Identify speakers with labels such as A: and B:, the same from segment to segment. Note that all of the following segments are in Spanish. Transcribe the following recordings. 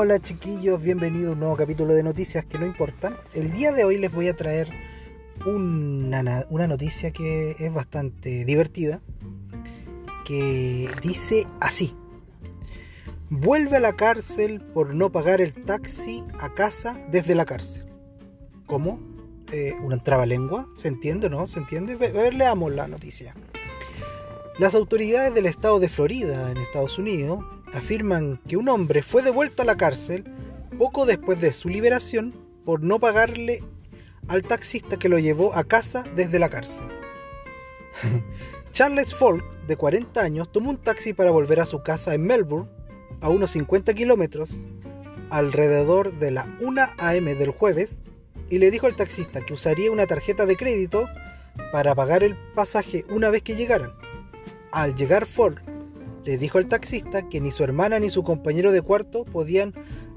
A: Hola chiquillos, bienvenidos a un nuevo capítulo de Noticias que no importan. El día de hoy les voy a traer una, una noticia que es bastante divertida, que dice así. Vuelve a la cárcel por no pagar el taxi a casa desde la cárcel. ¿Cómo? Eh, ¿Una lengua? ¿Se entiende, no? ¿Se entiende? A ver, leamos la noticia. Las autoridades del estado de Florida, en Estados Unidos, afirman que un hombre fue devuelto a la cárcel poco después de su liberación por no pagarle al taxista que lo llevó a casa desde la cárcel. Charles Folk, de 40 años, tomó un taxi para volver a su casa en Melbourne, a unos 50 kilómetros, alrededor de la 1 a.m. del jueves, y le dijo al taxista que usaría una tarjeta de crédito para pagar el pasaje una vez que llegaran. Al llegar Folk, le dijo al taxista que ni su hermana ni su compañero de cuarto podían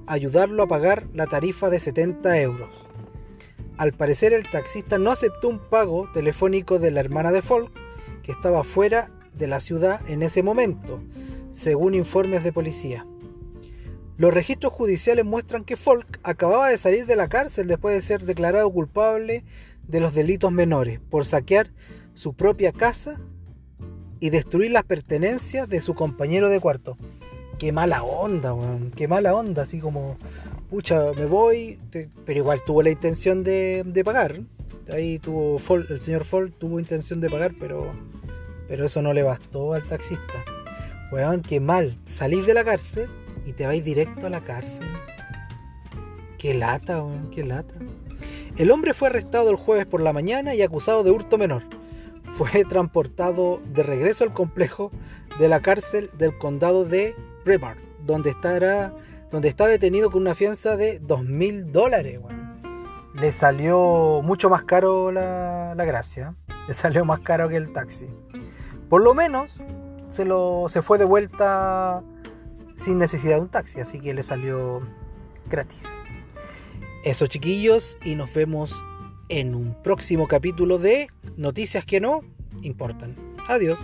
A: ayudarlo a pagar la tarifa de 70 euros. Al parecer el taxista no aceptó un pago telefónico de la hermana de Folk, que estaba fuera de la ciudad en ese momento, según informes de policía. Los registros judiciales muestran que Folk acababa de salir de la cárcel después de ser declarado culpable de los delitos menores por saquear su propia casa y destruir las pertenencias de su compañero de cuarto. Qué mala onda, weón. Qué mala onda, así como, pucha, me voy, pero igual tuvo la intención de, pagar. Ahí tuvo, el señor Ford tuvo intención de pagar, pero, pero eso no le bastó al taxista. Weón, qué mal. Salís de la cárcel y te vais directo a la cárcel. Qué lata, weón, qué lata. El hombre fue arrestado el jueves por la mañana y acusado de hurto menor fue transportado de regreso al complejo de la cárcel del condado de Brevard, donde, estará, donde está detenido con una fianza de dos mil dólares. Le salió mucho más caro la, gracia, le salió más caro que el taxi. Por lo menos se, lo, se fue de vuelta sin necesidad de un taxi, así que le salió gratis. Eso chiquillos y nos vemos en un próximo capítulo de Noticias que no importan. Adiós.